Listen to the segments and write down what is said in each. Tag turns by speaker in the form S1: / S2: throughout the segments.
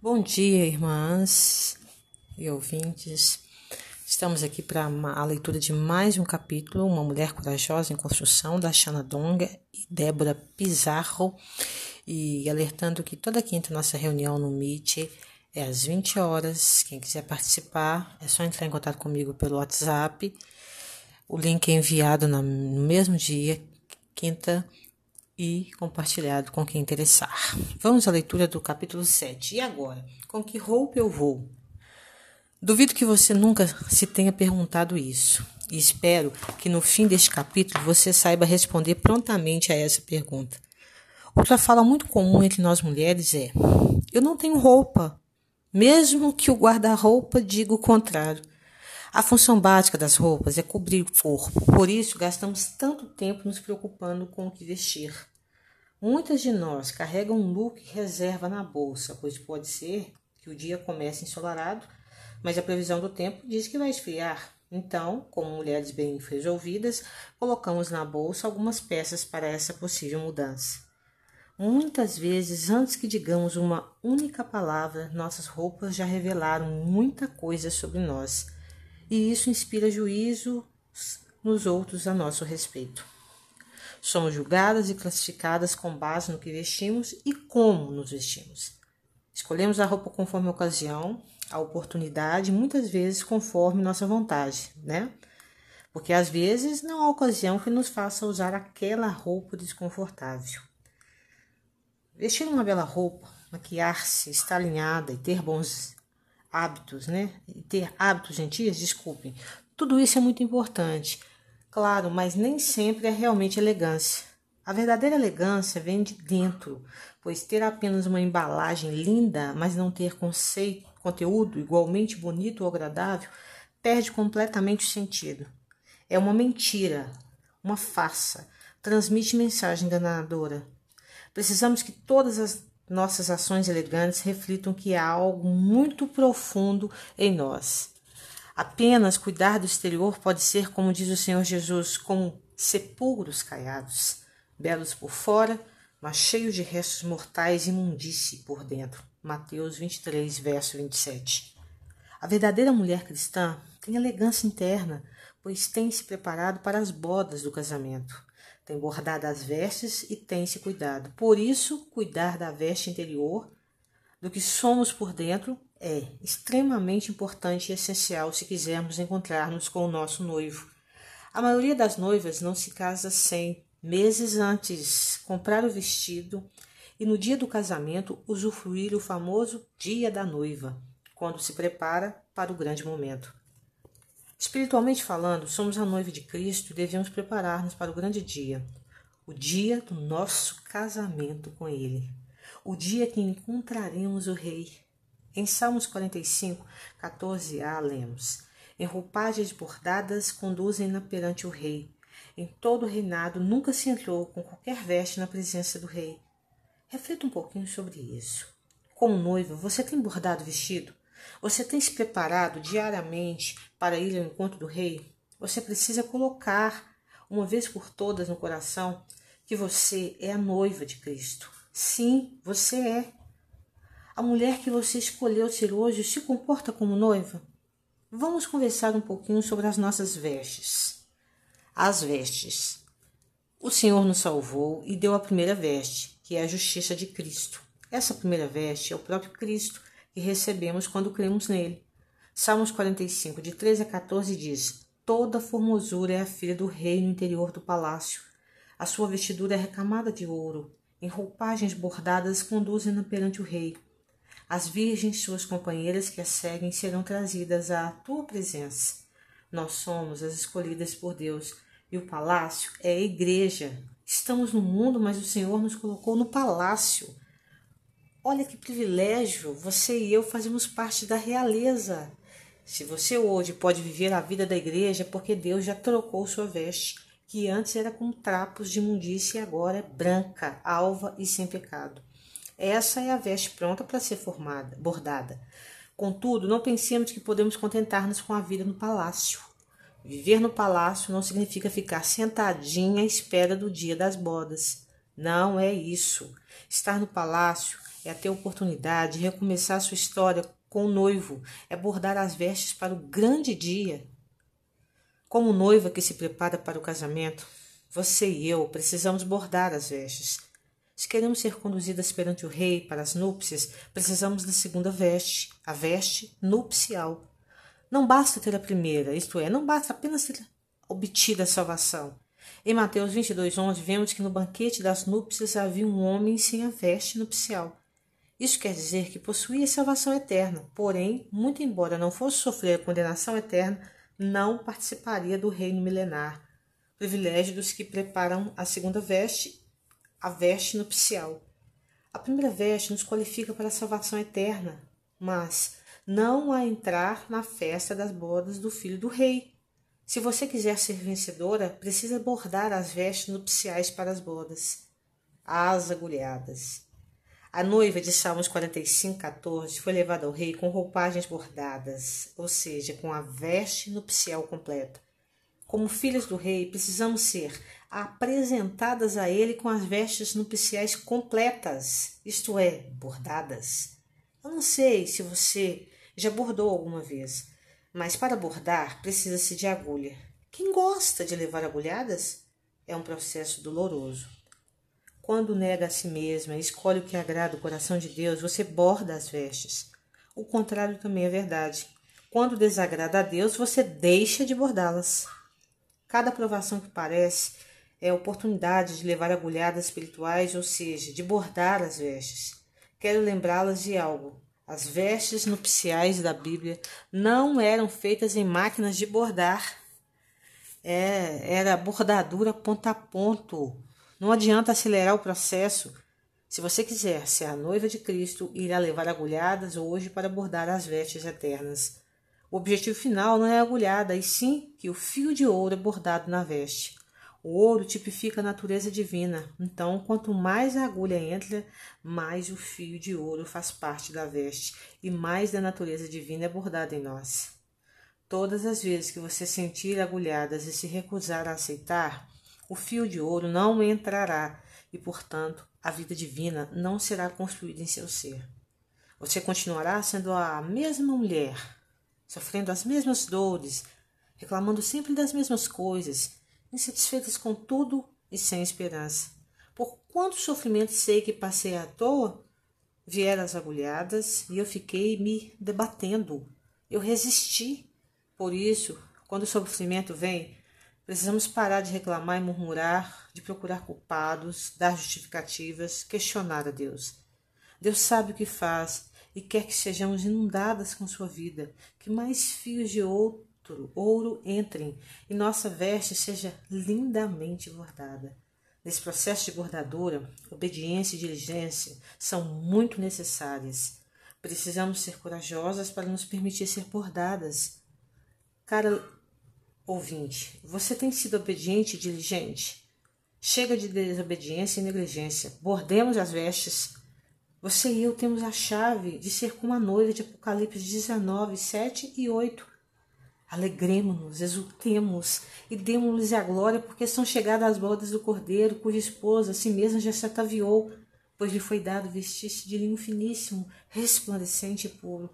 S1: Bom dia, irmãs e ouvintes. Estamos aqui para a leitura de mais um capítulo, Uma Mulher Corajosa em Construção, da Shana Donga e Débora Pizarro. E alertando que toda quinta nossa reunião no Meet é às 20 horas. Quem quiser participar, é só entrar em contato comigo pelo WhatsApp. O link é enviado no mesmo dia, quinta, e compartilhado com quem interessar. Vamos à leitura do capítulo 7. E agora? Com que roupa eu vou? Duvido que você nunca se tenha perguntado isso. E espero que no fim deste capítulo você saiba responder prontamente a essa pergunta. Outra fala muito comum entre nós mulheres é: Eu não tenho roupa, mesmo que o guarda-roupa diga o contrário. A função básica das roupas é cobrir o corpo, por isso gastamos tanto tempo nos preocupando com o que vestir. Muitas de nós carregam um look reserva na bolsa, pois pode ser que o dia comece ensolarado, mas a previsão do tempo diz que vai esfriar. Então, como mulheres bem resolvidas, colocamos na bolsa algumas peças para essa possível mudança. Muitas vezes, antes que digamos uma única palavra, nossas roupas já revelaram muita coisa sobre nós e isso inspira juízo nos outros a nosso respeito. Somos julgadas e classificadas com base no que vestimos e como nos vestimos. Escolhemos a roupa conforme a ocasião, a oportunidade, muitas vezes conforme nossa vontade, né? Porque às vezes não há ocasião que nos faça usar aquela roupa desconfortável. Vestir uma bela roupa, maquiar-se, estar alinhada e ter bons hábitos, né? Ter hábitos gentis, desculpem. Tudo isso é muito importante. Claro, mas nem sempre é realmente elegância. A verdadeira elegância vem de dentro, pois ter apenas uma embalagem linda, mas não ter conceito, conteúdo igualmente bonito ou agradável, perde completamente o sentido. É uma mentira, uma farsa, transmite mensagem enganadora. Precisamos que todas as nossas ações elegantes reflitam que há algo muito profundo em nós. Apenas cuidar do exterior pode ser, como diz o Senhor Jesus, como sepulcros caiados, belos por fora, mas cheios de restos mortais e imundície por dentro. Mateus 23, verso 27. A verdadeira mulher cristã tem elegância interna, pois tem se preparado para as bodas do casamento tem bordado as vestes e tem se cuidado. Por isso, cuidar da veste interior, do que somos por dentro, é extremamente importante e essencial se quisermos encontrar-nos com o nosso noivo. A maioria das noivas não se casa sem, meses antes, comprar o vestido e no dia do casamento usufruir o famoso dia da noiva, quando se prepara para o grande momento. Espiritualmente falando, somos a noiva de Cristo e devemos preparar-nos para o grande dia, o dia do nosso casamento com Ele, o dia que encontraremos o Rei. Em Salmos 45, 14a, lemos: Em roupagens bordadas conduzem-na perante o Rei. Em todo o reinado nunca se entrou com qualquer veste na presença do Rei. Reflita um pouquinho sobre isso. Como noiva, você tem bordado vestido? Você tem se preparado diariamente para ir ao encontro do Rei? Você precisa colocar, uma vez por todas, no coração que você é a noiva de Cristo. Sim, você é. A mulher que você escolheu ser hoje se comporta como noiva? Vamos conversar um pouquinho sobre as nossas vestes. As vestes. O Senhor nos salvou e deu a primeira veste, que é a justiça de Cristo. Essa primeira veste é o próprio Cristo que recebemos quando cremos nele. Salmos 45, de 13 a 14 diz: Toda formosura é a filha do rei no interior do palácio. A sua vestidura é recamada de ouro, em roupagens bordadas conduzem-na perante o rei. As virgens, suas companheiras que a seguem, serão trazidas à tua presença. Nós somos as escolhidas por Deus e o palácio é a igreja. Estamos no mundo, mas o Senhor nos colocou no palácio. Olha que privilégio, você e eu fazemos parte da realeza. Se você hoje pode viver a vida da igreja, é porque Deus já trocou sua veste, que antes era com trapos de imundícia e agora é branca, alva e sem pecado. Essa é a veste pronta para ser formada, bordada. Contudo, não pensemos que podemos contentar-nos com a vida no palácio. Viver no palácio não significa ficar sentadinha à espera do dia das bodas. Não é isso. Estar no palácio é ter a oportunidade de recomeçar sua história com o noivo, é bordar as vestes para o grande dia. Como noiva que se prepara para o casamento, você e eu precisamos bordar as vestes. Se queremos ser conduzidas perante o rei para as núpcias, precisamos da segunda veste, a veste nupcial. Não basta ter a primeira, isto é, não basta apenas ter obtido a salvação. Em Mateus 22, 11, vemos que no banquete das núpcias havia um homem sem a veste nupcial. Isso quer dizer que possuía salvação eterna, porém, muito embora não fosse sofrer a condenação eterna, não participaria do reino milenar. Privilégio dos que preparam a segunda veste, a veste nupcial. A primeira veste nos qualifica para a salvação eterna, mas não a entrar na festa das bodas do filho do rei. Se você quiser ser vencedora, precisa bordar as vestes nupciais para as bodas. As agulhadas. A noiva de Salmos 45, 14 foi levada ao rei com roupagens bordadas, ou seja, com a veste nupcial completa. Como filhas do rei, precisamos ser apresentadas a ele com as vestes nupciais completas, isto é, bordadas. Eu não sei se você já bordou alguma vez, mas para bordar precisa-se de agulha. Quem gosta de levar agulhadas? É um processo doloroso. Quando nega a si mesma e escolhe o que agrada o coração de Deus, você borda as vestes. O contrário também é verdade. Quando desagrada a Deus, você deixa de bordá-las. Cada provação que parece é oportunidade de levar agulhadas espirituais, ou seja, de bordar as vestes. Quero lembrá-las de algo. As vestes nupciais da Bíblia não eram feitas em máquinas de bordar. É, era bordadura ponto a ponto. Não adianta acelerar o processo. Se você quiser ser a noiva de Cristo, irá levar agulhadas hoje para bordar as vestes eternas. O objetivo final não é a agulhada, e sim que o fio de ouro é bordado na veste. O ouro tipifica a natureza divina, então, quanto mais a agulha entra, mais o fio de ouro faz parte da veste e mais da natureza divina é bordada em nós. Todas as vezes que você sentir agulhadas e se recusar a aceitar, o fio de ouro não entrará e, portanto, a vida divina não será construída em seu ser. Você continuará sendo a mesma mulher, sofrendo as mesmas dores, reclamando sempre das mesmas coisas insatisfeitas com tudo e sem esperança. Por quanto sofrimento sei que passei à toa, vieram as agulhadas e eu fiquei me debatendo. Eu resisti. Por isso, quando o sofrimento vem, precisamos parar de reclamar e murmurar, de procurar culpados, dar justificativas, questionar a Deus. Deus sabe o que faz e quer que sejamos inundadas com sua vida, que mais fios de ouro ouro entrem e nossa veste seja lindamente bordada. Nesse processo de bordadura, obediência e diligência são muito necessárias. Precisamos ser corajosas para nos permitir ser bordadas. Cara ouvinte, você tem sido obediente e diligente? Chega de desobediência e negligência. Bordemos as vestes. Você e eu temos a chave de ser como a noiva de Apocalipse 19, 7 e 8. Alegremos-nos, exultemos e demos-lhes a glória, porque são chegadas as bodas do Cordeiro, cuja esposa a si mesma já se ataviou, pois lhe foi dado vestir-se de linho finíssimo, resplandecente e puro,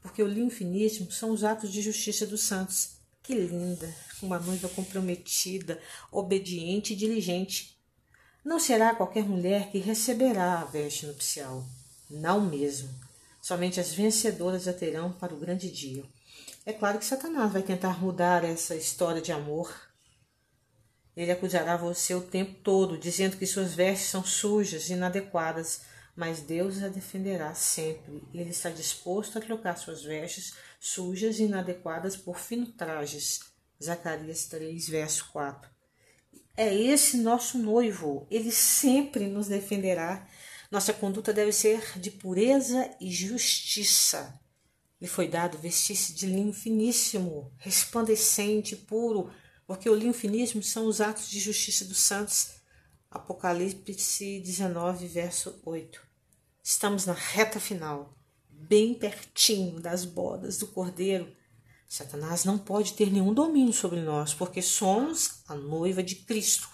S1: porque o linho finíssimo são os atos de justiça dos santos. Que linda! Uma noiva comprometida, obediente e diligente. Não será qualquer mulher que receberá a veste nupcial. Não mesmo. Somente as vencedoras a terão para o grande dia. É claro que Satanás vai tentar mudar essa história de amor. Ele acusará você o tempo todo, dizendo que suas vestes são sujas e inadequadas, mas Deus a defenderá sempre. Ele está disposto a trocar suas vestes sujas e inadequadas por finos trajes. Zacarias 3, verso 4. É esse nosso noivo, ele sempre nos defenderá. Nossa conduta deve ser de pureza e justiça. Lhe foi dado vestir-se de linho finíssimo, resplandecente, puro, porque o linho finíssimo são os atos de justiça dos santos. Apocalipse 19, verso 8. Estamos na reta final, bem pertinho das bodas do Cordeiro. Satanás não pode ter nenhum domínio sobre nós, porque somos a noiva de Cristo.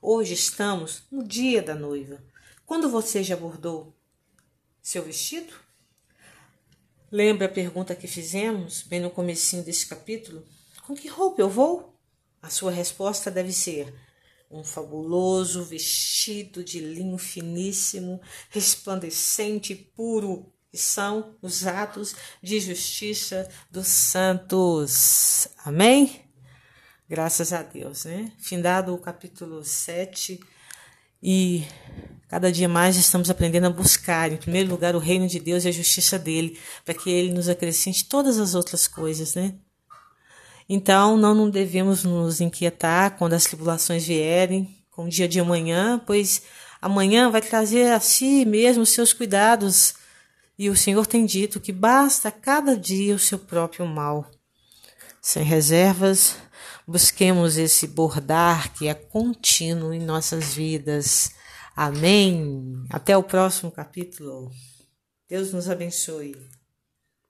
S1: Hoje estamos no dia da noiva. Quando você já bordou seu vestido? Lembra a pergunta que fizemos bem no comecinho desse capítulo? Com que roupa eu vou? A sua resposta deve ser um fabuloso vestido de linho finíssimo, resplandecente e puro, que são os atos de justiça dos santos. Amém? Graças a Deus, né? Findado o capítulo 7 e cada dia mais estamos aprendendo a buscar, em primeiro lugar, o reino de Deus e a justiça dele, para que ele nos acrescente todas as outras coisas, né? Então, não, não devemos nos inquietar quando as tribulações vierem com o dia de amanhã, pois amanhã vai trazer a si mesmo seus cuidados. E o Senhor tem dito que basta cada dia o seu próprio mal. Sem reservas, busquemos esse bordar que é contínuo em nossas vidas. Amém. Até o próximo capítulo. Deus nos abençoe.